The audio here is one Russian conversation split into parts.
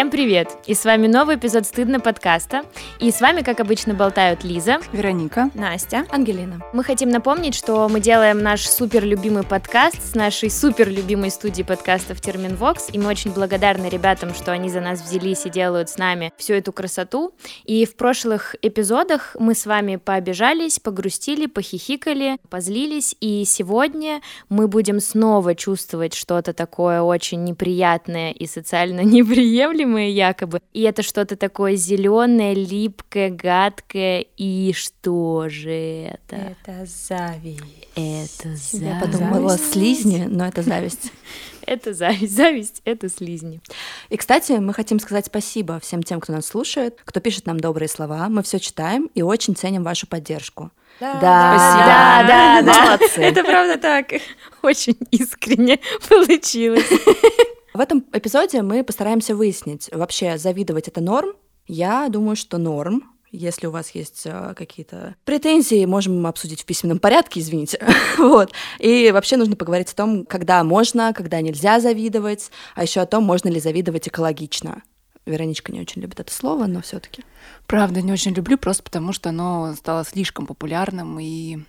Всем привет! И с вами новый эпизод «Стыдно» подкаста. И с вами, как обычно, болтают Лиза, Вероника, Настя, Ангелина. Мы хотим напомнить, что мы делаем наш супер любимый подкаст с нашей супер любимой студии подкастов Терминвокс, и мы очень благодарны ребятам, что они за нас взялись и делают с нами всю эту красоту. И в прошлых эпизодах мы с вами пообижались, погрустили, похихикали, позлились, и сегодня мы будем снова чувствовать что-то такое очень неприятное и социально неприемлемое якобы. И это что-то такое зеленое, липкое, гадкое. И что же это? это зависть. Это зависть. Я подумала слизни, но это зависть. Это зависть. Зависть — это слизни. И, кстати, мы хотим сказать спасибо всем тем, кто нас слушает, кто пишет нам добрые слова. Мы все читаем и очень ценим вашу поддержку. Да, Спасибо. да, Да, да. молодцы. Это правда так. Очень искренне получилось. В этом эпизоде мы постараемся выяснить, вообще завидовать это норм? Я думаю, что норм. Если у вас есть э, какие-то претензии, можем обсудить в письменном порядке, извините. вот. И вообще нужно поговорить о том, когда можно, когда нельзя завидовать, а еще о том, можно ли завидовать экологично. Вероничка не очень любит это слово, но все-таки. Правда, не очень люблю, просто потому что оно стало слишком популярным и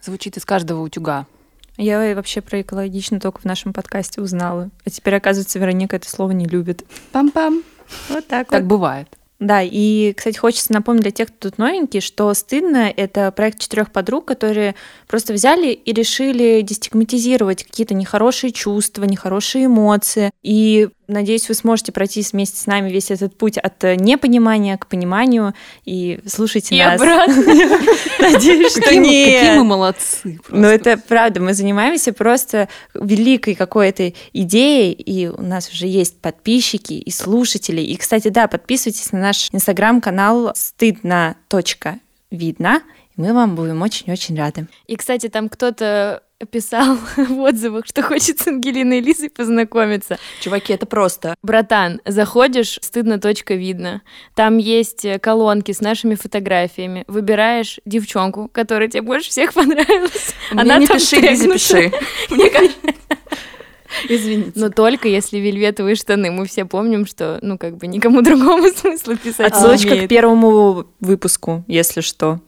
звучит из каждого утюга. Я вообще про экологично только в нашем подкасте узнала. А теперь, оказывается, Вероника это слово не любит. Пам-пам. Вот так Так вот. бывает. Да, и, кстати, хочется напомнить для тех, кто тут новенький, что «Стыдно» — это проект четырех подруг, которые просто взяли и решили дестигматизировать какие-то нехорошие чувства, нехорошие эмоции. И надеюсь, вы сможете пройти вместе с нами весь этот путь от э, непонимания к пониманию и слушайте И нас. обратно. Надеюсь, что мы, какие мы молодцы. Ну, это правда, мы занимаемся просто великой какой-то идеей, и у нас уже есть подписчики и слушатели. И, кстати, да, подписывайтесь на наш инстаграм-канал стыдно.видно, мы вам будем очень-очень рады. И, кстати, там кто-то писал в отзывах, что хочет с Ангелиной и Лизой познакомиться. Чуваки, это просто. Братан, заходишь, стыдно точка видно. Там есть э, колонки с нашими фотографиями. Выбираешь девчонку, которая тебе больше всех понравилась. Мне не там пиши, тегнута. пиши. Мне кажется, Извините. Но только если вельветовые штаны. Мы все помним, что, ну, как бы никому другому смысла писать Отсылочка к первому выпуску, если что.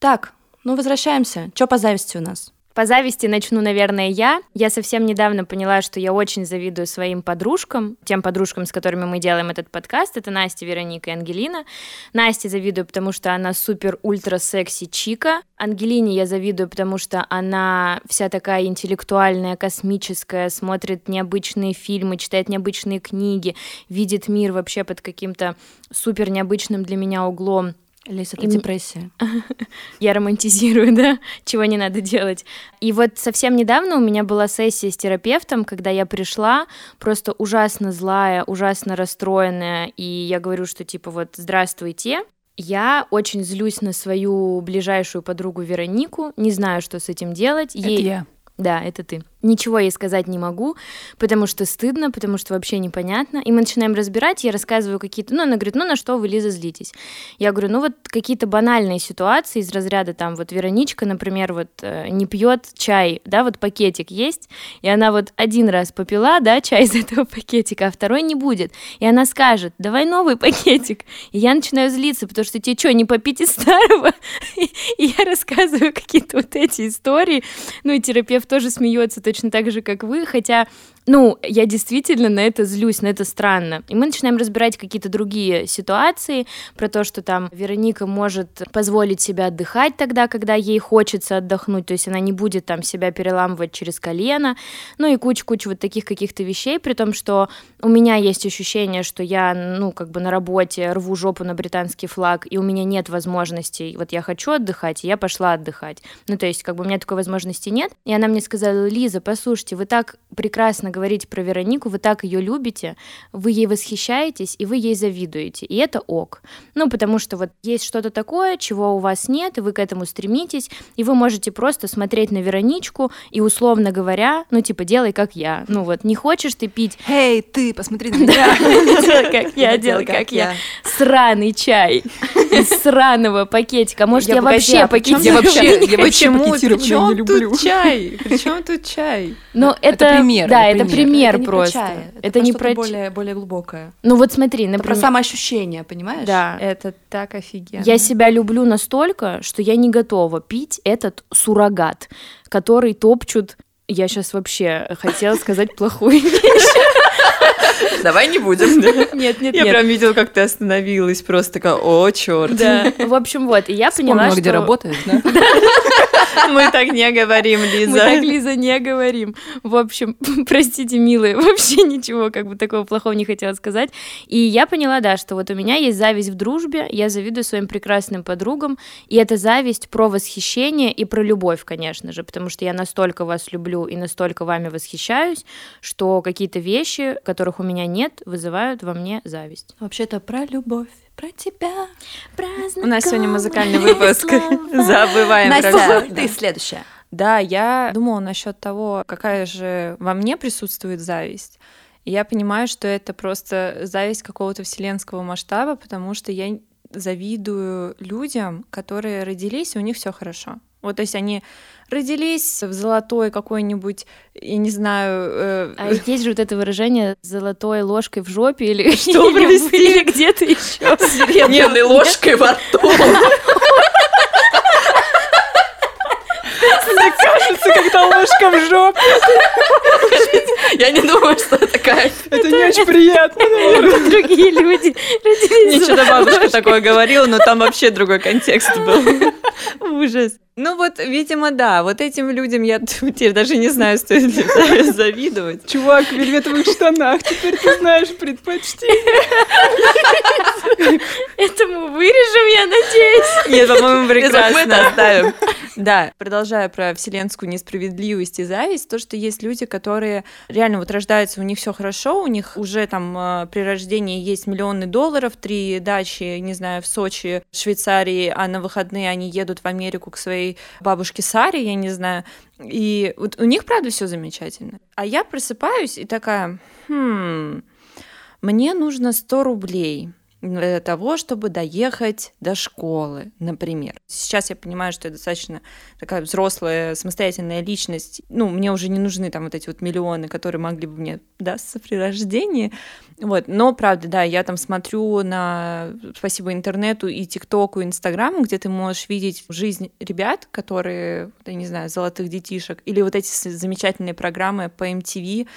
Так, ну возвращаемся. Что по зависти у нас? По зависти начну, наверное, я. Я совсем недавно поняла, что я очень завидую своим подружкам, тем подружкам, с которыми мы делаем этот подкаст. Это Настя, Вероника и Ангелина. Насте завидую, потому что она супер-ультра-секси чика. Ангелине я завидую, потому что она вся такая интеллектуальная, космическая, смотрит необычные фильмы, читает необычные книги, видит мир вообще под каким-то супер необычным для меня углом. Лиз, это И- депрессия. Я романтизирую, да, чего не надо делать. И вот совсем недавно у меня была сессия с терапевтом, когда я пришла, просто ужасно злая, ужасно расстроенная, и я говорю, что типа вот здравствуйте, я очень злюсь на свою ближайшую подругу Веронику, не знаю, что с этим делать. Это Ей... я. Да, это ты. Ничего ей сказать не могу, потому что стыдно, потому что вообще непонятно. И мы начинаем разбирать, я рассказываю какие-то... Ну, она говорит, ну на что вы, Лиза, злитесь? Я говорю, ну вот какие-то банальные ситуации из разряда там вот Вероничка, например, вот э, не пьет чай, да, вот пакетик есть, и она вот один раз попила, да, чай из этого пакетика, а второй не будет. И она скажет, давай новый пакетик. И я начинаю злиться, потому что тебе что, не попить из старого? И я рассказываю какие-то вот эти истории, ну и терапевт тоже смеется точно так же, как вы, хотя, ну, я действительно на это злюсь, на это странно. И мы начинаем разбирать какие-то другие ситуации, про то, что там Вероника может позволить себе отдыхать тогда, когда ей хочется отдохнуть, то есть она не будет там себя переламывать через колено, ну и куча-куча вот таких каких-то вещей, при том, что у меня есть ощущение, что я, ну, как бы на работе рву жопу на британский флаг, и у меня нет возможностей, вот я хочу отдыхать, и я пошла отдыхать. Ну, то есть, как бы у меня такой возможности нет. И она мне сказала, Лиза, послушайте, вы так прекрасно говорите про Веронику, вы так ее любите, вы ей восхищаетесь, и вы ей завидуете, и это ок. Ну, потому что вот есть что-то такое, чего у вас нет, и вы к этому стремитесь, и вы можете просто смотреть на Вероничку и, условно говоря, ну, типа, делай как я. Ну, вот, не хочешь ты пить Эй, ты, посмотри на меня. делай как я, делай как я. Сраный чай из сраного пакетика. Может, я вообще а пакетик... Я вообще, я вообще Почему? тут чай? Причем тут чай? Ну, Это это, пример, да, это пример это не просто. Про чай, это, Это не про более, более глубокое. Ну вот смотри, Это про например... самоощущение, понимаешь? Да. Это так офигенно. Я себя люблю настолько, что я не готова пить этот суррогат, который топчут. Я сейчас вообще хотела сказать плохую вещь. Давай не будем. Нет, нет, Я нет. прям видела, как ты остановилась, просто такая, о, черт. Да. В общем, вот. И я поняла, что... где работаешь, да? Мы так не говорим, Мы так, Лиза. Лиза, не говорим. В общем, простите, милые, вообще ничего как бы такого плохого не хотела сказать. И я поняла, да, что вот у меня есть зависть в дружбе, я завидую своим прекрасным подругам, и это зависть про восхищение и про любовь, конечно же, потому что я настолько вас люблю и настолько вами восхищаюсь, что какие-то вещи, которых у меня нет, вызывают во мне зависть. Вообще-то про любовь, про тебя. У нас сегодня музыкальный выпуск. Забываем про Настя, ты следующая. Да, я думала насчет того, какая же во мне присутствует зависть. И я понимаю, что это просто зависть какого-то вселенского масштаба, потому что я завидую людям, которые родились, и у них все хорошо. Вот, то есть они родились в золотой какой-нибудь, я не знаю, э, А есть же вот это выражение «золотой ложкой в жопе» или, Что, или, прости? или где-то еще. Серебряной ложкой во рту. кажется, когда ложка в жопу. Я не думаю, что такая. Это не очень приятно. Другие люди родились Мне что-то бабушка такое говорила, но там вообще другой контекст был. Ужас. Ну вот, видимо, да, вот этим людям я теперь даже не знаю, стоит ли завидовать. Чувак в вельветовых штанах, теперь ты знаешь предпочтение. Этому вырежем, я надеюсь. Нет, по-моему, мы это прекрасно. оставим. Да, продолжая про вселенскую несправедливость и зависть, то, что есть люди, которые реально вот рождаются, у них все хорошо, у них уже там э, при рождении есть миллионы долларов, три дачи, не знаю, в Сочи, Швейцарии, а на выходные они едут в Америку к своей бабушке Саре, я не знаю, и вот у них, правда, все замечательно. А я просыпаюсь и такая, хм, мне нужно 100 рублей для того, чтобы доехать до школы, например. Сейчас я понимаю, что я достаточно такая взрослая, самостоятельная личность. Ну, мне уже не нужны там вот эти вот миллионы, которые могли бы мне дастся при рождении. Вот. Но, правда, да, я там смотрю на, спасибо интернету и ТикТоку, и Инстаграму, где ты можешь видеть жизнь ребят, которые, я не знаю, золотых детишек, или вот эти замечательные программы по MTV,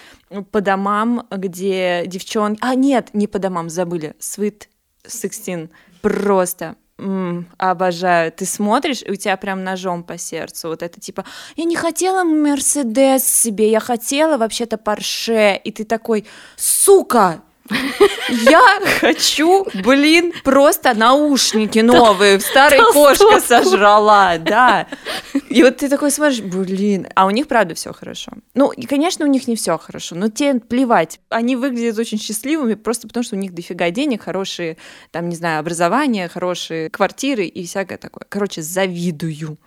по домам, где девчонки... А, нет, не по домам, забыли. Sweet 16. Просто м, обожаю. Ты смотришь, и у тебя прям ножом по сердцу. Вот это типа, я не хотела Мерседес себе, я хотела вообще-то Порше. И ты такой, сука, я хочу, блин, просто наушники новые. Старая кошка сожрала, да. И вот ты такой смотришь, блин, а у них правда все хорошо. Ну, и, конечно, у них не все хорошо, но тебе плевать. Они выглядят очень счастливыми просто потому, что у них дофига денег, хорошие, там, не знаю, образование, хорошие квартиры и всякое такое. Короче, завидую.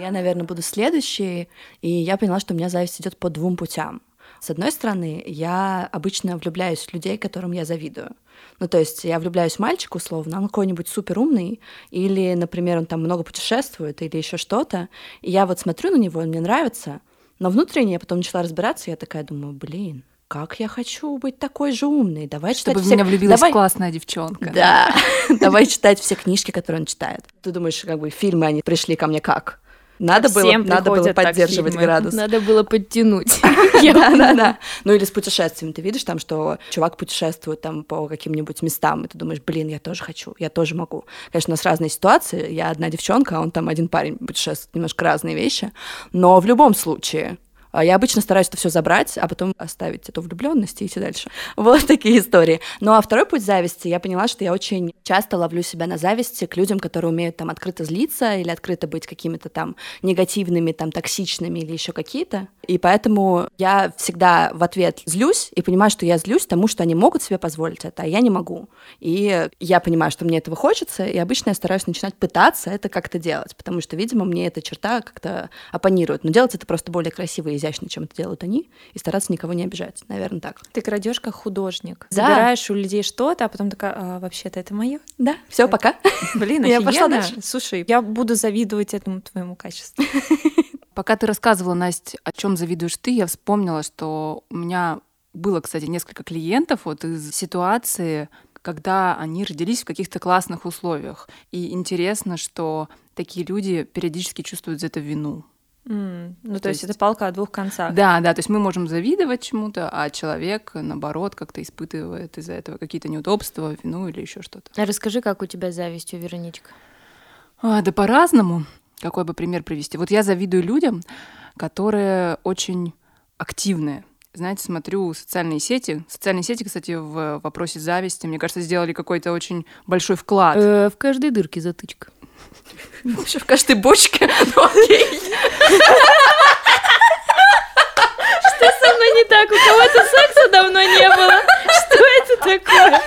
Я, наверное, буду следующей, и я поняла, что у меня зависть идет по двум путям. С одной стороны, я обычно влюбляюсь в людей, которым я завидую. Ну, то есть я влюбляюсь в мальчика, условно, он какой-нибудь супер умный, или, например, он там много путешествует, или еще что-то. И я вот смотрю на него, он мне нравится, но внутренне я потом начала разбираться, я такая думаю, блин, как я хочу быть такой же умной. Давай Чтобы читать в все... меня влюбилась Давай- классная девчонка. Да, давай читать все книжки, которые он читает. Ты думаешь, как бы фильмы, они пришли ко мне как? Надо было, надо было поддерживать фильмы. градус. Надо было подтянуть. Да, да, да. Ну или с путешествиями. Ты видишь там, что чувак путешествует там по каким-нибудь местам, и ты думаешь, блин, я тоже хочу, я тоже могу. Конечно, у нас разные ситуации. Я одна девчонка, а он там один парень путешествует, немножко разные вещи. Но в любом случае, Я обычно стараюсь это все забрать, а потом оставить эту влюбленность и идти дальше. Вот такие истории. Ну а второй путь зависти, я поняла, что я очень часто ловлю себя на зависти к людям, которые умеют там открыто злиться или открыто быть какими-то там негативными, там токсичными или еще какие-то. И поэтому я всегда в ответ злюсь и понимаю, что я злюсь тому, что они могут себе позволить это, а я не могу. И я понимаю, что мне этого хочется, и обычно я стараюсь начинать пытаться это как-то делать, потому что, видимо, мне эта черта как-то оппонирует. Но делать это просто более красиво и изящнее, чем это делают они, и стараться никого не обижать. Наверное, так. Ты крадешь как художник. Да. Забираешь у людей что-то, а потом такая, а, вообще-то это мое. Да, все, пока. Блин, Я пошла дальше. Слушай, я буду завидовать этому твоему качеству. Пока ты рассказывала, Настя, о чем завидуешь ты, я вспомнила, что у меня было, кстати, несколько клиентов вот из ситуации, когда они родились в каких-то классных условиях. И интересно, что такие люди периодически чувствуют за это вину. М, Ну, то, То есть, есть- это палка о двух концах. Да, да, то есть мы можем завидовать чему-то, а человек, наоборот, как-то испытывает из-за этого какие-то неудобства, вину или еще что-то. А Расскажи, как у тебя с завистью, Вероничка? А, да по-разному. Какой бы пример привести? Вот я завидую людям, которые очень активные. Знаете, смотрю социальные сети. Социальные сети, кстати, в вопросе зависти, мне кажется, сделали какой-то очень большой вклад. Э, в каждой дырке затычка. Вообще в каждой бочке. Ну, окей. Что со мной не так? У кого-то секса давно не было. Что это такое?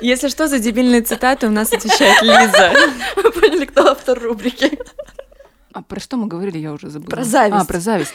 Если что, за дебильные цитаты у нас отвечает Лиза. Вы поняли, кто автор рубрики. А про что мы говорили, я уже забыла. Про зависть. А, про зависть.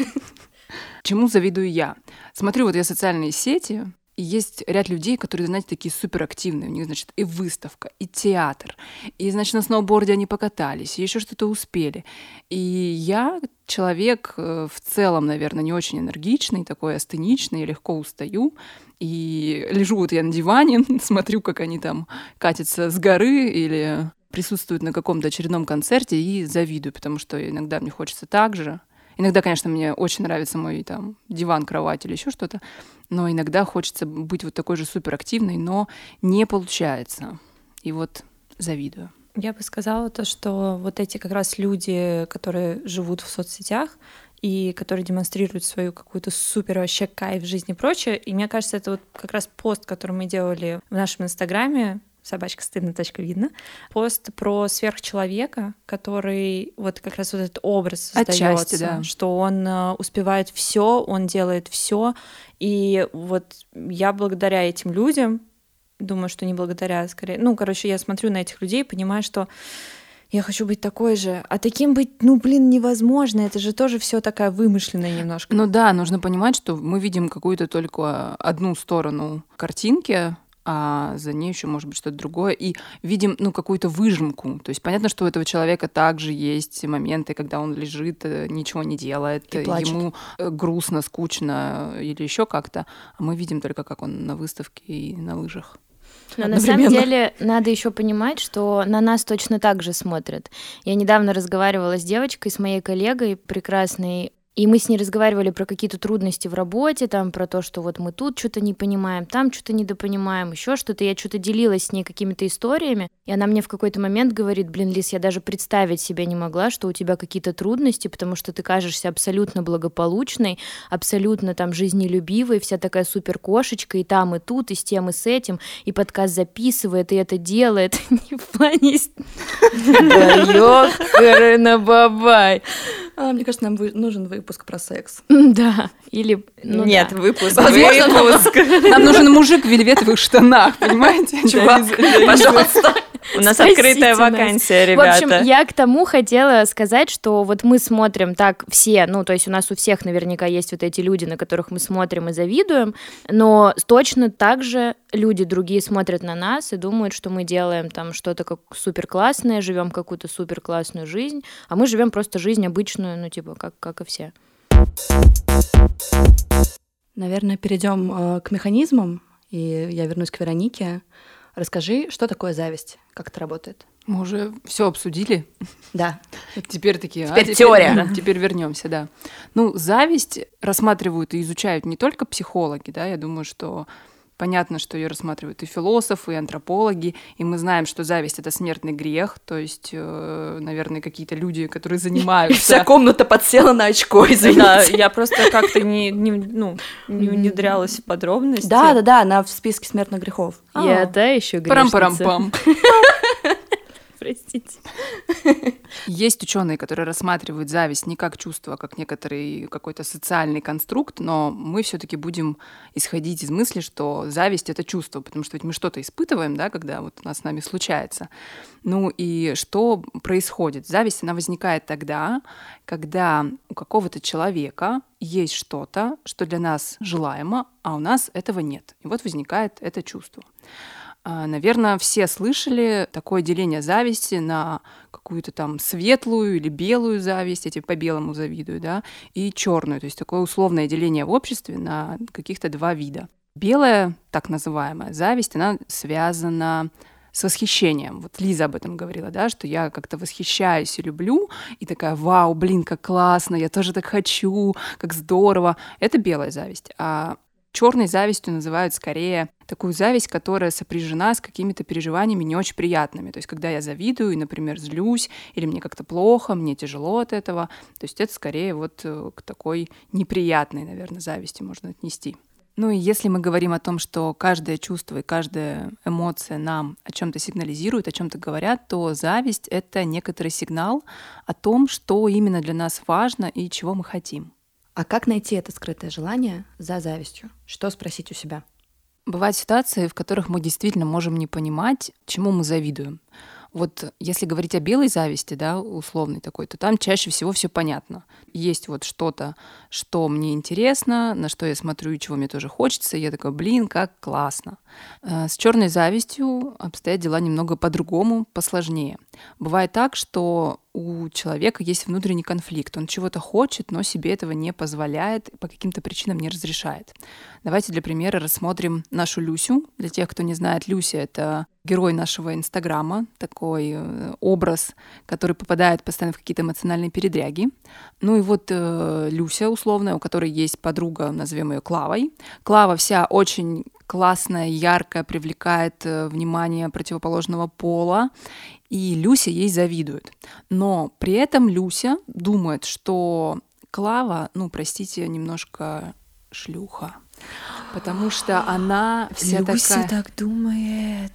Чему завидую я? Смотрю, вот я социальные сети, есть ряд людей, которые, знаете, такие суперактивные. У них, значит, и выставка, и театр, и, значит, на сноуборде они покатались, и еще что-то успели. И я человек э, в целом, наверное, не очень энергичный, такой астеничный, легко устаю. И лежу вот я на диване, смотрю, как они там катятся с горы или присутствуют на каком-то очередном концерте и завидую, потому что иногда мне хочется так же. Иногда, конечно, мне очень нравится мой там диван, кровать или еще что-то, но иногда хочется быть вот такой же суперактивной, но не получается. И вот завидую. Я бы сказала то, что вот эти как раз люди, которые живут в соцсетях и которые демонстрируют свою какую-то супер вообще кайф в жизни и прочее. И мне кажется, это вот как раз пост, который мы делали в нашем инстаграме, собачка стыдно, точка видно, пост про сверхчеловека, который вот как раз вот этот образ создается, да. что он э, успевает все, он делает все, и вот я благодаря этим людям думаю, что не благодаря, скорее. Ну, короче, я смотрю на этих людей и понимаю, что я хочу быть такой же. А таким быть, ну, блин, невозможно. Это же тоже все такая вымышленная немножко. Ну да, нужно понимать, что мы видим какую-то только одну сторону картинки, а за ней еще может быть что-то другое, и видим, ну, какую-то выжимку. То есть понятно, что у этого человека также есть моменты, когда он лежит, э, ничего не делает, И плачет. ему э, грустно, скучно или еще как-то, а мы видим только, как он на выставке и на лыжах. Но на самом деле надо еще понимать, что на нас точно так же смотрят. Я недавно разговаривала с девочкой, с моей коллегой прекрасной, и мы с ней разговаривали про какие-то трудности в работе, там про то, что вот мы тут что-то не понимаем, там что-то недопонимаем, еще что-то. Я что-то делилась с ней какими-то историями, и она мне в какой-то момент говорит, блин, Лиз, я даже представить себе не могла, что у тебя какие-то трудности, потому что ты кажешься абсолютно благополучной, абсолютно там жизнелюбивой, вся такая супер кошечка, и там, и тут, и с тем, и с этим, и подкаст записывает, и это делает. Не в плане... Да ёкарына бабай. А, Мне кажется, нам нужен выпуск про секс. Да, или... ну Нет, да. выпуск. Возможно, нам- выпуск. Нам нужен мужик в вельветовых штанах, понимаете? Чувак, пожалуйста. У нас Спасите открытая нас. вакансия, В общем, ребята. я к тому хотела сказать, что вот мы смотрим так все, ну, то есть у нас у всех наверняка есть вот эти люди, на которых мы смотрим и завидуем, но точно так же люди другие смотрят на нас и думают, что мы делаем там что-то как супер классное, живем какую-то супер классную жизнь, а мы живем просто жизнь обычную, ну, типа, как, как и все. Наверное, перейдем э, к механизмам, и я вернусь к Веронике. Расскажи, что такое зависть, как это работает? Мы уже все обсудили. Да. Теперь такие, Теперь а, теория. да, Теперь вернемся, да. Ну, зависть рассматривают и изучают не только психологи, да, я думаю, что понятно, что ее рассматривают и философы, и антропологи, и мы знаем, что зависть это смертный грех, то есть, э, наверное, какие-то люди, которые Вся занимаются. комната подсела на очко, Да, извините. я просто как-то не, не, ну, не внедрялась в подробности. Да, да, да, она в списке смертных грехов. Я та еще Парам-парам-пам. простите. Есть ученые, которые рассматривают зависть не как чувство, а как некоторый какой-то социальный конструкт, но мы все-таки будем исходить из мысли, что зависть это чувство, потому что ведь мы что-то испытываем, да, когда вот у нас с нами случается. Ну и что происходит? Зависть, она возникает тогда, когда у какого-то человека есть что-то, что для нас желаемо, а у нас этого нет. И вот возникает это чувство. А, Наверное, все слышали такое деление зависти на какую-то там светлую или белую зависть, эти по белому завидую, да, и черную, то есть такое условное деление в обществе на каких-то два вида. Белая, так называемая зависть, она связана с восхищением. Вот Лиза об этом говорила, да, что я как-то восхищаюсь и люблю, и такая, вау, блин, как классно, я тоже так хочу, как здорово. Это белая зависть. А черной завистью называют скорее такую зависть, которая сопряжена с какими-то переживаниями не очень приятными. То есть, когда я завидую, например, злюсь, или мне как-то плохо, мне тяжело от этого, то есть это скорее вот э, к такой неприятной, наверное, зависти можно отнести. Ну и если мы говорим о том, что каждое чувство и каждая эмоция нам о чем-то сигнализирует, о чем-то говорят, то зависть — это некоторый сигнал о том, что именно для нас важно и чего мы хотим. А как найти это скрытое желание за завистью? Что спросить у себя? Бывают ситуации, в которых мы действительно можем не понимать, чему мы завидуем. Вот если говорить о белой зависти, да, условной такой, то там чаще всего все понятно. Есть вот что-то, что мне интересно, на что я смотрю и чего мне тоже хочется, и я такая, блин, как классно. Э, с черной завистью обстоят дела немного по-другому, посложнее. Бывает так, что у человека есть внутренний конфликт. Он чего-то хочет, но себе этого не позволяет, по каким-то причинам не разрешает. Давайте для примера рассмотрим нашу Люсю. Для тех, кто не знает, Люся — это герой нашего Инстаграма, такой э, образ, который попадает постоянно в какие-то эмоциональные передряги. Ну и вот э, Люся условная, у которой есть подруга, назовем ее Клавой. Клава вся очень классная, яркая, привлекает э, внимание противоположного пола, и Люся ей завидует. Но при этом Люся думает, что Клава, ну, простите, немножко шлюха. Потому что она вся Люся такая... так думает.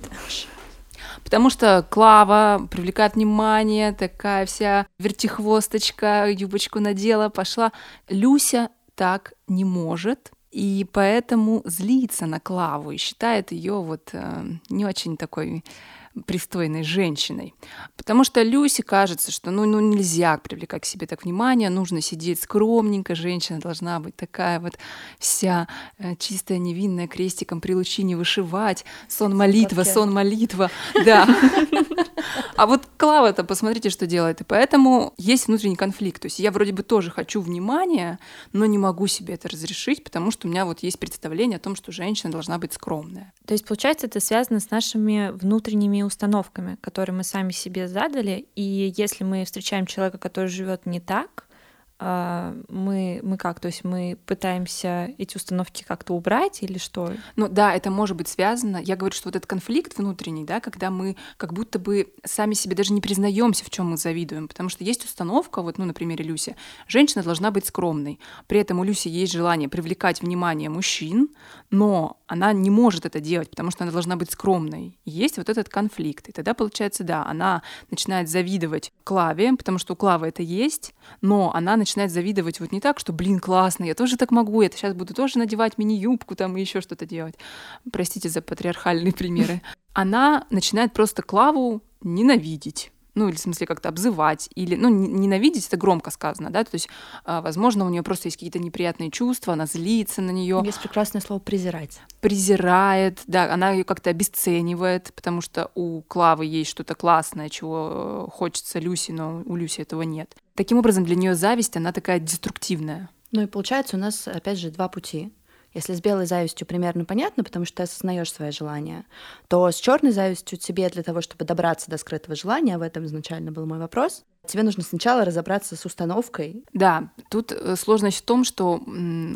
Потому что Клава привлекает внимание, такая вся вертихвосточка, юбочку надела, пошла. Люся так не может, и поэтому злится на Клаву и считает ее вот э, не очень такой пристойной женщиной. Потому что Люсе кажется, что ну, ну нельзя привлекать к себе так внимание, нужно сидеть скромненько, женщина должна быть такая вот вся э, чистая, невинная, крестиком при лучине вышивать, сон молитва, сон молитва, да. А вот Клава-то, посмотрите, что делает. И поэтому есть внутренний конфликт. То есть я вроде бы тоже хочу внимания, но не могу себе это разрешить, потому что у меня вот есть представление о том, что женщина должна быть скромная. То есть, получается, это связано с нашими внутренними установками, которые мы сами себе задали. И если мы встречаем человека, который живет не так, мы, мы как? То есть мы пытаемся эти установки как-то убрать или что? Ну да, это может быть связано. Я говорю, что вот этот конфликт внутренний, да, когда мы как будто бы сами себе даже не признаемся, в чем мы завидуем, потому что есть установка, вот, ну, на примере Люси, женщина должна быть скромной. При этом у Люси есть желание привлекать внимание мужчин, но она не может это делать, потому что она должна быть скромной. И есть вот этот конфликт. И тогда, получается, да, она начинает завидовать Клаве, потому что у Клавы это есть, но она начинает завидовать вот не так, что, блин, классно, я тоже так могу, я сейчас буду тоже надевать мини-юбку там и еще что-то делать. Простите за патриархальные примеры. Она начинает просто Клаву ненавидеть ну или в смысле как-то обзывать, или, ну, ненавидеть, это громко сказано, да, то есть, а, возможно, у нее просто есть какие-то неприятные чувства, она злится на нее. Есть прекрасное слово презирать. Презирает, да, она ее как-то обесценивает, потому что у Клавы есть что-то классное, чего э, хочется Люси, но у Люси этого нет. Таким образом, для нее зависть, она такая деструктивная. Ну и получается у нас, опять же, два пути. Если с белой завистью примерно понятно, потому что ты осознаешь свои желания, то с черной завистью тебе для того, чтобы добраться до скрытого желания, в этом изначально был мой вопрос, Тебе нужно сначала разобраться с установкой. Да, тут э, сложность в том, что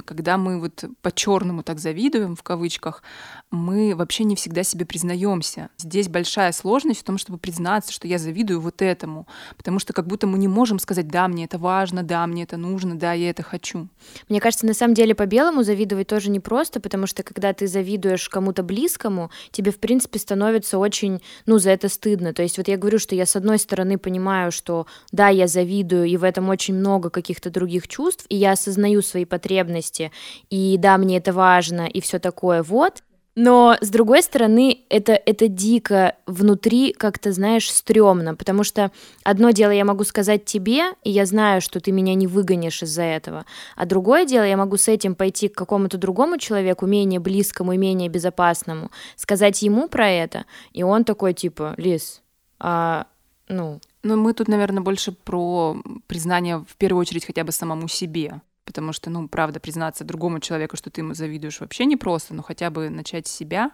когда мы вот по-черному так завидуем, в кавычках, мы вообще не всегда себе признаемся. Здесь большая сложность в том, чтобы признаться, что я завидую вот этому, потому что как будто мы не можем сказать, да, мне это важно, да, мне это нужно, да, я это хочу. Мне кажется, на самом деле по-белому завидовать тоже непросто, потому что когда ты завидуешь кому-то близкому, тебе, в принципе, становится очень, ну, за это стыдно. То есть вот я говорю, что я с одной стороны понимаю, что да, я завидую, и в этом очень много каких-то других чувств, и я осознаю свои потребности, и да, мне это важно, и все такое, вот. Но, с другой стороны, это, это дико внутри как-то, знаешь, стрёмно, потому что одно дело я могу сказать тебе, и я знаю, что ты меня не выгонишь из-за этого, а другое дело я могу с этим пойти к какому-то другому человеку, менее близкому и менее безопасному, сказать ему про это, и он такой, типа, Лиз, а, ну... Ну, мы тут, наверное, больше про признание в первую очередь хотя бы самому себе. Потому что, ну, правда, признаться другому человеку, что ты ему завидуешь, вообще непросто, но хотя бы начать с себя,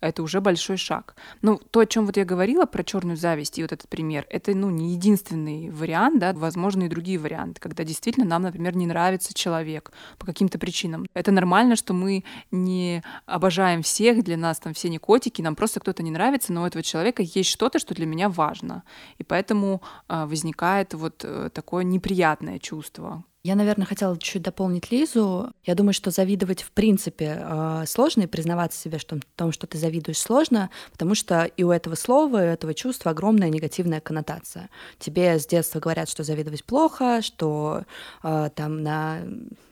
это уже большой шаг. Ну, то, о чем вот я говорила про черную зависть и вот этот пример, это, ну, не единственный вариант, да, возможны и другие варианты, когда действительно нам, например, не нравится человек по каким-то причинам. Это нормально, что мы не обожаем всех, для нас там все не котики, нам просто кто-то не нравится, но у этого человека есть что-то, что для меня важно. И поэтому э, возникает вот э, такое неприятное чувство, я, наверное, хотела чуть дополнить Лизу. Я думаю, что завидовать в принципе э, сложно, и признаваться себе в том, что ты завидуешь, сложно, потому что и у этого слова, и у этого чувства огромная негативная коннотация. Тебе с детства говорят, что завидовать плохо, что э, там на...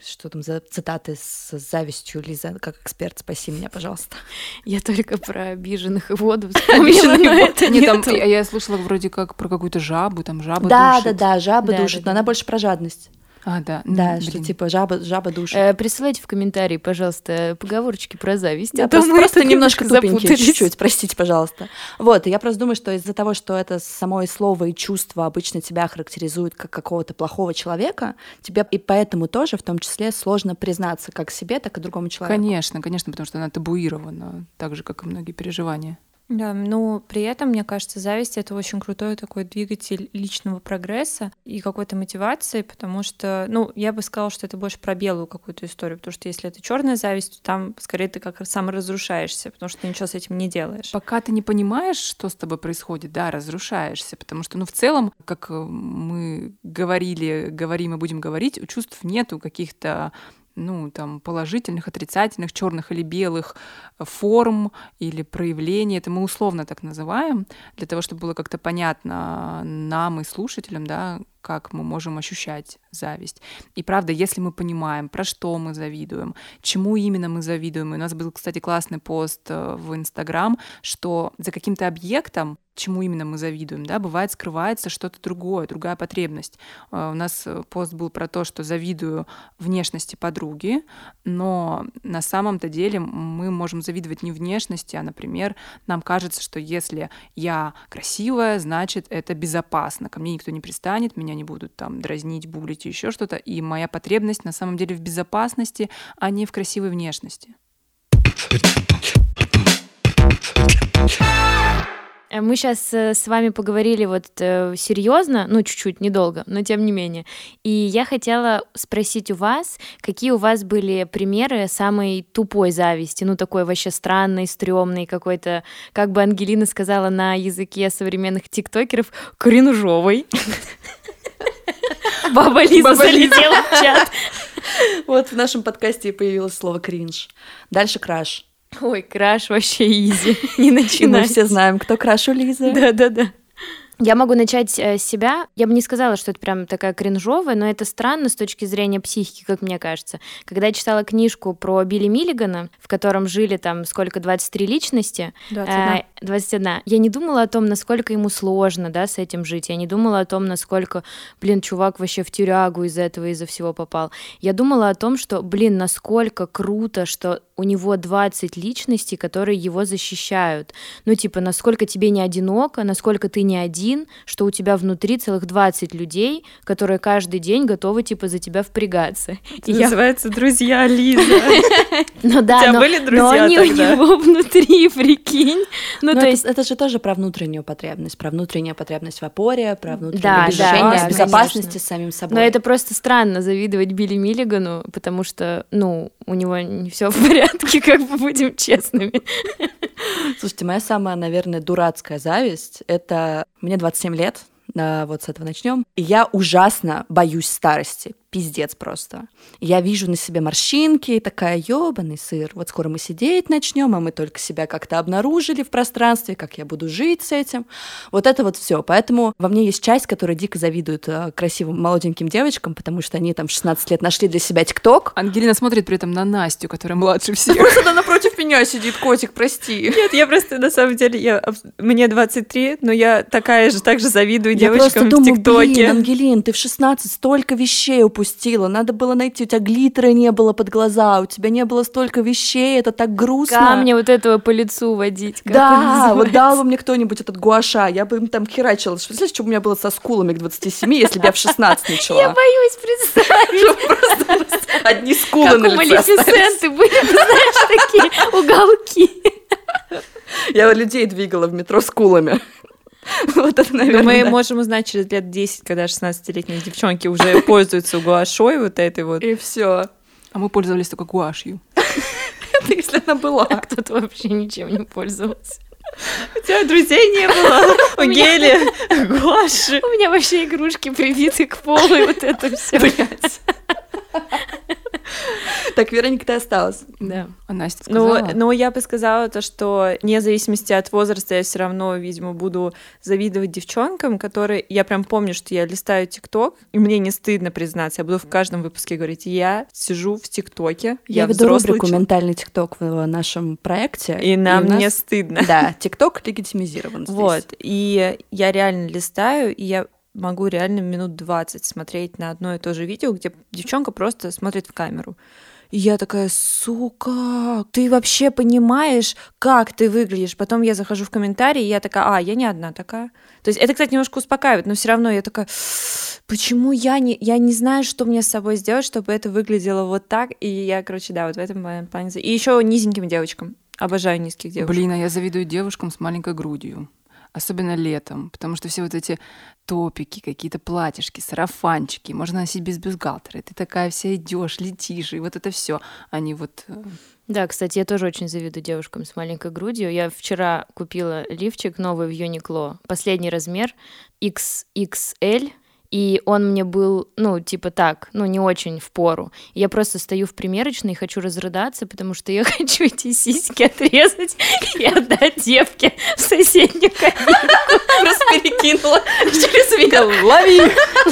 Что там за цитаты с завистью, Лиза, как эксперт, спаси меня, пожалуйста. Я только про обиженных и воду вспомнила, но это не там, Я слушала вроде как про какую-то жабу, там жаба Да, да, да, жаба душит, но она больше про жадность. А, да. Да, Блин. что типа жаба, жаба душит. Э, присылайте в комментарии, пожалуйста, поговорочки про зависть. Да, а просто, просто немножко тупенькие, чуть-чуть, простите, пожалуйста. Вот, и я просто думаю, что из-за того, что это само слово и чувство обычно тебя характеризуют как какого-то плохого человека, тебе и поэтому тоже в том числе сложно признаться как себе, так и другому человеку. Конечно, конечно, потому что она табуирована, так же, как и многие переживания. Да, но при этом, мне кажется, зависть — это очень крутой такой двигатель личного прогресса и какой-то мотивации, потому что, ну, я бы сказала, что это больше про белую какую-то историю, потому что если это черная зависть, то там скорее ты как саморазрушаешься, потому что ты ничего с этим не делаешь. Пока ты не понимаешь, что с тобой происходит, да, разрушаешься, потому что, ну, в целом, как мы говорили, говорим и будем говорить, у чувств нету каких-то ну, там, положительных, отрицательных, черных или белых форм или проявлений. Это мы условно так называем, для того, чтобы было как-то понятно нам и слушателям, да, как мы можем ощущать зависть. И правда, если мы понимаем, про что мы завидуем, чему именно мы завидуем, и у нас был, кстати, классный пост э, в Инстаграм, что за каким-то объектом чему именно мы завидуем, да, бывает скрывается что-то другое, другая потребность. Э, у нас э, пост был про то, что завидую внешности подруги, но на самом-то деле мы можем завидовать не внешности, а, например, нам кажется, что если я красивая, значит, это безопасно, ко мне никто не пристанет, меня не будут там дразнить, булить, еще что-то, и моя потребность на самом деле в безопасности, а не в красивой внешности. Э, мы сейчас э, с вами поговорили вот э, серьезно, ну чуть-чуть, недолго, но тем не менее. И я хотела спросить у вас, какие у вас были примеры самой тупой зависти, ну такой вообще странной, стрёмной какой-то, как бы Ангелина сказала на языке современных тиктокеров, кринжовой. Баба Лиза залетела в чат. Вот в нашем подкасте и появилось слово кринж. Дальше краш. Ой, краш вообще изи, не начинать. Мы все знаем, кто краш у Лизы. Да-да-да. Я могу начать э, с себя. Я бы не сказала, что это прям такая кринжовая, но это странно с точки зрения психики, как мне кажется. Когда я читала книжку про Билли Миллигана, в котором жили там сколько, 23 личности, 21. Э, 21. Я не думала о том, насколько ему сложно, да, с этим жить. Я не думала о том, насколько, блин, чувак вообще в тюрягу из-за этого, из-за всего попал. Я думала о том, что, блин, насколько круто, что у него 20 личностей, которые его защищают. Ну, типа, насколько тебе не одиноко, насколько ты не один, что у тебя внутри целых 20 людей, которые каждый день готовы, типа, за тебя впрягаться. Это и называется я... «Друзья Лиза». Ну да, у тебя были друзья но они тогда? у него внутри, прикинь. Ну, Но то это, есть... это же тоже про внутреннюю потребность, про внутреннюю потребность в опоре, про внутреннее Да, движение, да, в безопасности конечно. с самим собой. Но это просто странно завидовать Билли Миллигану, потому что, ну, у него не все в порядке, как бы будем честными. Слушайте, моя самая, наверное, дурацкая зависть — это мне 27 лет, а, вот с этого начнем. Я ужасно боюсь старости. Пиздец просто. Я вижу на себе морщинки и такая, ёбаный сыр, вот скоро мы сидеть начнем, а мы только себя как-то обнаружили в пространстве, как я буду жить с этим. Вот это вот все. Поэтому во мне есть часть, которая дико завидует э, красивым молоденьким девочкам, потому что они там в 16 лет нашли для себя ТикТок. Ангелина смотрит при этом на Настю, которая младше всех. Просто она напротив меня сидит, котик, прости. Нет, я просто, на самом деле, я, мне 23, но я такая же, так же завидую Я просто девочкам в думаю, ТикТоке. блин, Ангелин, ты в 16 столько вещей упустила. Надо было найти, у тебя глиттера не было под глаза, у тебя не было столько вещей, это так грустно. Камня вот этого по лицу водить. Да, вот дал бы мне кто-нибудь этот гуаша, я бы им там херачила. Представляешь, что у меня было со скулами к 27, если бы я в 16 начала? Я боюсь представить, Одни скулы на лице. Малефисенты были, знаешь, такие уголки. Я людей двигала в метро скулами. Вот это, Но наверное, мы да. можем узнать через лет 10, когда 16-летние девчонки уже пользуются гуашой вот этой вот. И все. А мы пользовались только гуашью. Это если она была. А кто-то вообще ничем не пользовался. У тебя друзей не было, у Гели, гуаши. У меня вообще игрушки прибиты к полу, и вот это все. Блядь. Так, Вероника, ты осталась. Да. А Настя Ну, сказала. но я бы сказала то, что вне зависимости от возраста я все равно, видимо, буду завидовать девчонкам, которые... Я прям помню, что я листаю ТикТок, и мне не стыдно признаться. Я буду в каждом выпуске говорить, я сижу в ТикТоке, Я, я, веду рубрику «Ментальный ТикТок» в нашем проекте. и нам у нас- не стыдно. Да, ТикТок легитимизирован здесь. Вот, и я реально листаю, и я могу реально минут 20 смотреть на одно и то же видео, где девчонка просто смотрит в камеру. И я такая, сука, ты вообще понимаешь, как ты выглядишь? Потом я захожу в комментарии, и я такая, а, я не одна такая. То есть это, кстати, немножко успокаивает, но все равно я такая, почему я не, я не знаю, что мне с собой сделать, чтобы это выглядело вот так. И я, короче, да, вот в этом плане. И еще низеньким девочкам. Обожаю низких девушек. Блин, а я завидую девушкам с маленькой грудью. Особенно летом, потому что все вот эти топики, какие-то платьишки, сарафанчики, можно носить без бюстгальтера. Ты такая вся идешь, летишь, и вот это все. Они вот... э, Да, кстати, я тоже очень завидую девушкам с маленькой грудью. Я вчера купила лифчик новый в Юникло, последний размер XXL, и он мне был, ну, типа так, ну, не очень в пору. Я просто стою в примерочной и хочу разрыдаться, потому что я хочу эти сиськи отрезать и отдать девке в соседнюю кабину. Просто перекинула через меня. Лови!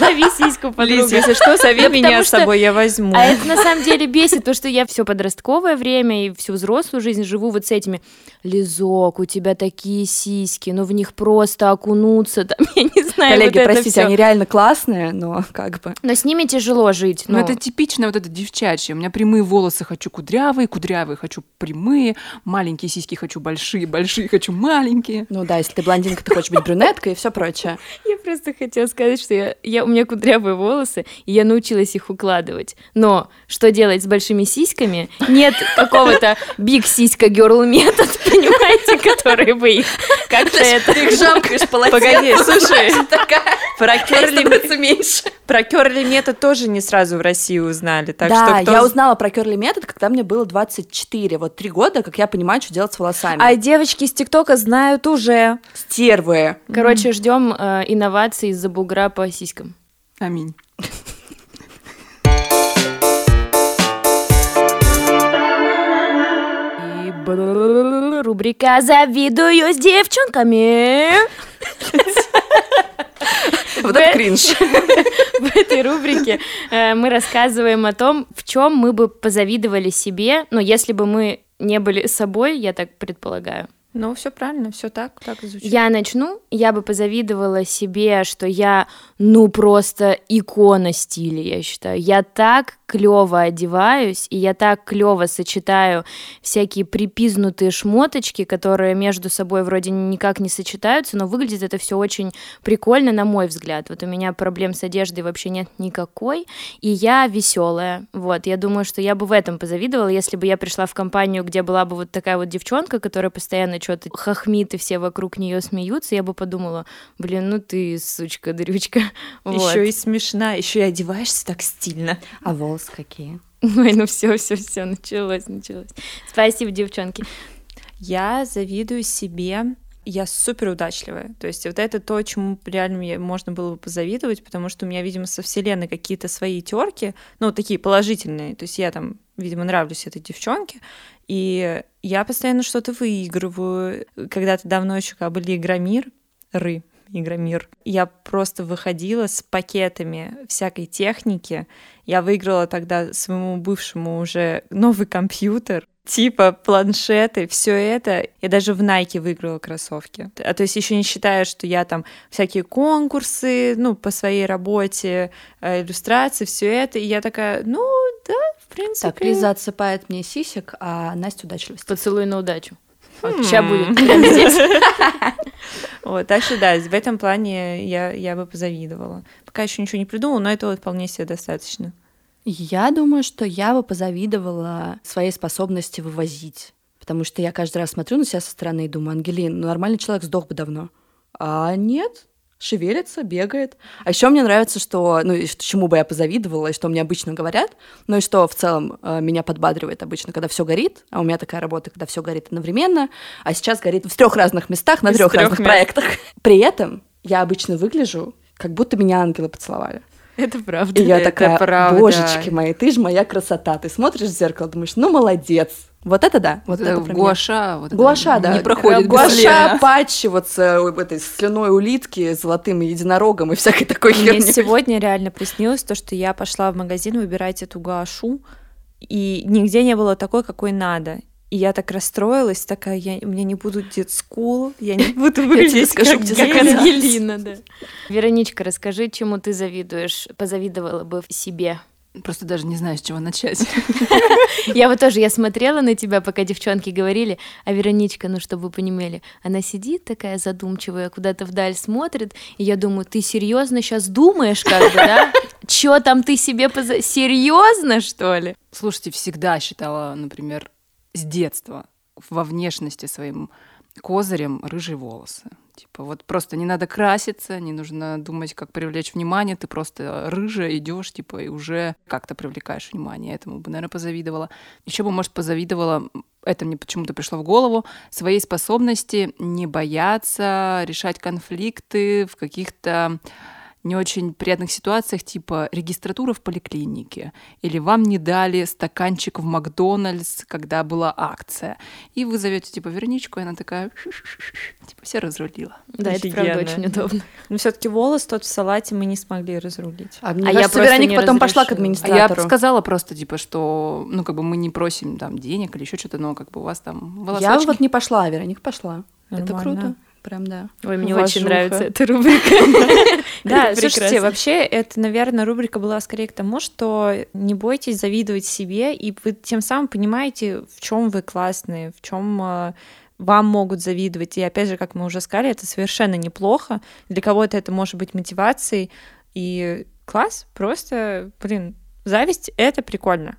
Лови сиську, подруга. Если что, зови Да меня с собой, я возьму. А это на самом деле бесит, то, что я все подростковое время и всю взрослую жизнь живу вот с этими Лизок, у тебя такие сиськи, ну в них просто окунуться, там, я не знаю, Коллеги, вот простите, всё. они реально классные, но как бы... Но с ними тяжело жить. Ну, Ну, это типичное вот это девчачье. У меня прямые волосы хочу кудрявые, кудрявые хочу прямые, маленькие сиськи хочу большие, большие хочу маленькие. Ну да, если ты блондинка, ты хочешь быть брюнеткой и все прочее. Я просто хотела сказать, что я, я, у меня кудрявые волосы, и я научилась их укладывать. Но что делать с большими сиськами? Нет какого-то big сиська girl метод, понимаете, который бы их как-то это... Ты их жамкаешь Погоди, слушай, такая про керли, меньше. про керли метод тоже не сразу в России узнали. Так да, что кто... я узнала про керли метод, когда мне было 24. Вот три года, как я понимаю, что делать с волосами. А девочки из ТикТока знают уже. Стервы. Короче, ждем э, инноваций из-за бугра по сиськам. Аминь. Рубрика «Завидую с девчонками». Вот это кринж. В этой рубрике э, мы рассказываем о том, в чем мы бы позавидовали себе, ну, если бы мы не были собой, я так предполагаю. Ну, все правильно, все так, так звучит. Я начну, я бы позавидовала себе, что я, ну, просто икона стиля, я считаю. Я так клево одеваюсь, и я так клево сочетаю всякие припизнутые шмоточки, которые между собой вроде никак не сочетаются, но выглядит это все очень прикольно, на мой взгляд. Вот у меня проблем с одеждой вообще нет никакой, и я веселая. Вот, я думаю, что я бы в этом позавидовала, если бы я пришла в компанию, где была бы вот такая вот девчонка, которая постоянно что-то хохмит, и все вокруг нее смеются, я бы подумала, блин, ну ты сучка, дрючка. Вот. Еще и смешна, еще и одеваешься так стильно. А волосы какие? Ой, ну все, все, все, началось, началось. Спасибо, девчонки. Я завидую себе я супер удачливая. То есть вот это то, чему реально мне можно было бы позавидовать, потому что у меня, видимо, со вселенной какие-то свои терки, ну, такие положительные. То есть я там, видимо, нравлюсь этой девчонке, и я постоянно что-то выигрываю. Когда-то давно еще как были Ры, Игромир. Я просто выходила с пакетами всякой техники. Я выиграла тогда своему бывшему уже новый компьютер, типа планшеты, все это. Я даже в Nike выиграла кроссовки. А то есть еще не считая, что я там всякие конкурсы, ну, по своей работе, э, иллюстрации, все это. И я такая, ну, да, в принципе. Так, Лиза отсыпает мне сисек, а Настя удачливость. Поцелуй на удачу. Сейчас будет здесь. Вот, так что да, в этом плане я, я бы позавидовала. Пока еще ничего не придумала, но этого вполне себе достаточно. Я думаю, что я бы позавидовала своей способности вывозить. Потому что я каждый раз смотрю на себя со стороны и думаю, Ангелин, ну нормальный человек сдох бы давно. А нет, шевелится, бегает. А еще мне нравится, что, ну, и чему бы я позавидовала, и что мне обычно говорят, ну и что в целом э, меня подбадривает обычно, когда все горит, а у меня такая работа, когда все горит одновременно, а сейчас горит в трех разных местах на трех разных мест. проектах. При этом я обычно выгляжу, как будто меня ангелы поцеловали. Это правда. И я это такая, правда. божечки мои, ты же моя красота. Ты смотришь в зеркало, думаешь, ну молодец. Вот это да. Вот это, это гуаша. Вот гуаша, да. Не проходит Гуаша патчиваться этой слюной улитки, золотым единорогом и всякой такой. Мне сегодня реально приснилось то, что я пошла в магазин выбирать эту гуашу, и нигде не было такой, какой надо. И я так расстроилась, такая, я, у меня не будут детскул, я не буду выглядеть как, Ангелина, да. Вероничка, расскажи, чему ты завидуешь, позавидовала бы в себе? Просто даже не знаю, с чего начать. Я вот тоже, я смотрела на тебя, пока девчонки говорили, а Вероничка, ну, чтобы вы понимали, она сидит такая задумчивая, куда-то вдаль смотрит, и я думаю, ты серьезно сейчас думаешь, как бы, да? Чё там ты себе поза... Серьезно, что ли? Слушайте, всегда считала, например, с детства во внешности своим козырем рыжие волосы. Типа вот просто не надо краситься, не нужно думать, как привлечь внимание, ты просто рыжая идешь, типа, и уже как-то привлекаешь внимание. Этому бы, наверное, позавидовала. Еще бы, может, позавидовала, это мне почему-то пришло в голову, своей способности не бояться решать конфликты в каких-то не очень приятных ситуациях, типа регистратура в поликлинике, или вам не дали стаканчик в Макдональдс, когда была акция. И вы зовете типа Вероничку, и она такая типа все разрулила. Да, это правда очень удобно. Но все-таки волос тот в салате мы не смогли разрулить. А, мне а кажется, я Вероника потом пошла к администратору. А я сказала просто, типа, что, ну, как бы мы не просим там денег или еще что-то, но как бы у вас там волосочки. Я вот не пошла, а Вероника пошла. Нормально. Это круто. Прям да. Ой, мне Уважуха. очень нравится эта рубрика. Да, слушайте, вообще это, наверное, рубрика была скорее к тому, что не бойтесь завидовать себе, и вы тем самым понимаете, в чем вы классные, в чем э, вам могут завидовать. И опять же, как мы уже сказали, это совершенно неплохо. Для кого-то это может быть мотивацией. И класс, просто, блин, зависть — это прикольно.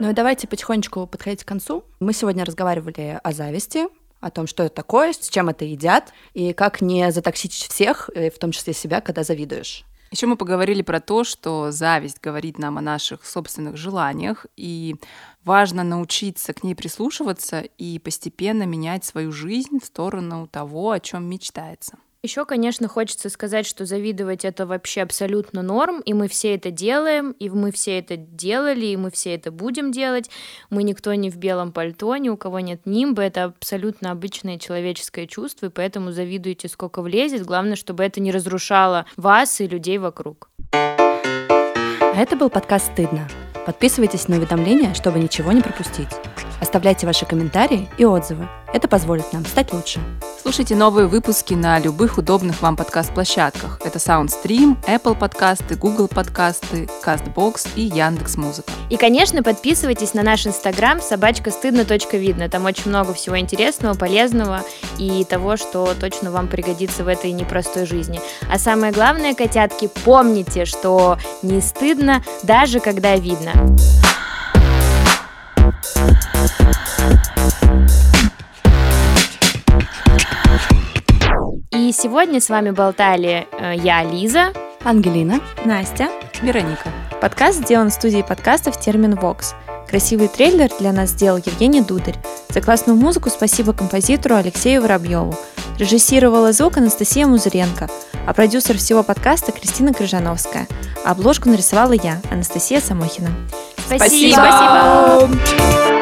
Ну и давайте потихонечку подходить к концу. Мы сегодня разговаривали о зависти, о том, что это такое, с чем это едят, и как не затоксичить всех, в том числе себя, когда завидуешь. Еще мы поговорили про то, что зависть говорит нам о наших собственных желаниях, и важно научиться к ней прислушиваться и постепенно менять свою жизнь в сторону того, о чем мечтается. Еще, конечно, хочется сказать, что завидовать это вообще абсолютно норм, и мы все это делаем, и мы все это делали, и мы все это будем делать. Мы никто не в белом пальто, ни у кого нет нимба, это абсолютно обычное человеческое чувство, и поэтому завидуйте сколько влезет. Главное, чтобы это не разрушало вас и людей вокруг. А это был подкаст «Стыдно». Подписывайтесь на уведомления, чтобы ничего не пропустить. Оставляйте ваши комментарии и отзывы. Это позволит нам стать лучше. Слушайте новые выпуски на любых удобных вам подкаст-площадках. Это SoundStream, Apple подкасты, Google подкасты, CastBox и Яндекс Музыка. И, конечно, подписывайтесь на наш инстаграм собачка стыдно. Там очень много всего интересного, полезного и того, что точно вам пригодится в этой непростой жизни. А самое главное, котятки, помните, что не стыдно, даже когда видно. И сегодня с вами болтали э, я, Лиза, Ангелина, Настя, Вероника. Подкаст сделан в студии подкастов «Термин Вокс». Красивый трейлер для нас сделал Евгений Дударь. За классную музыку спасибо композитору Алексею Воробьеву. Режиссировала звук Анастасия Музыренко, а продюсер всего подкаста Кристина Крыжановская. А обложку нарисовала я, Анастасия Самохина. Спасибо. Спасибо. Спасибо.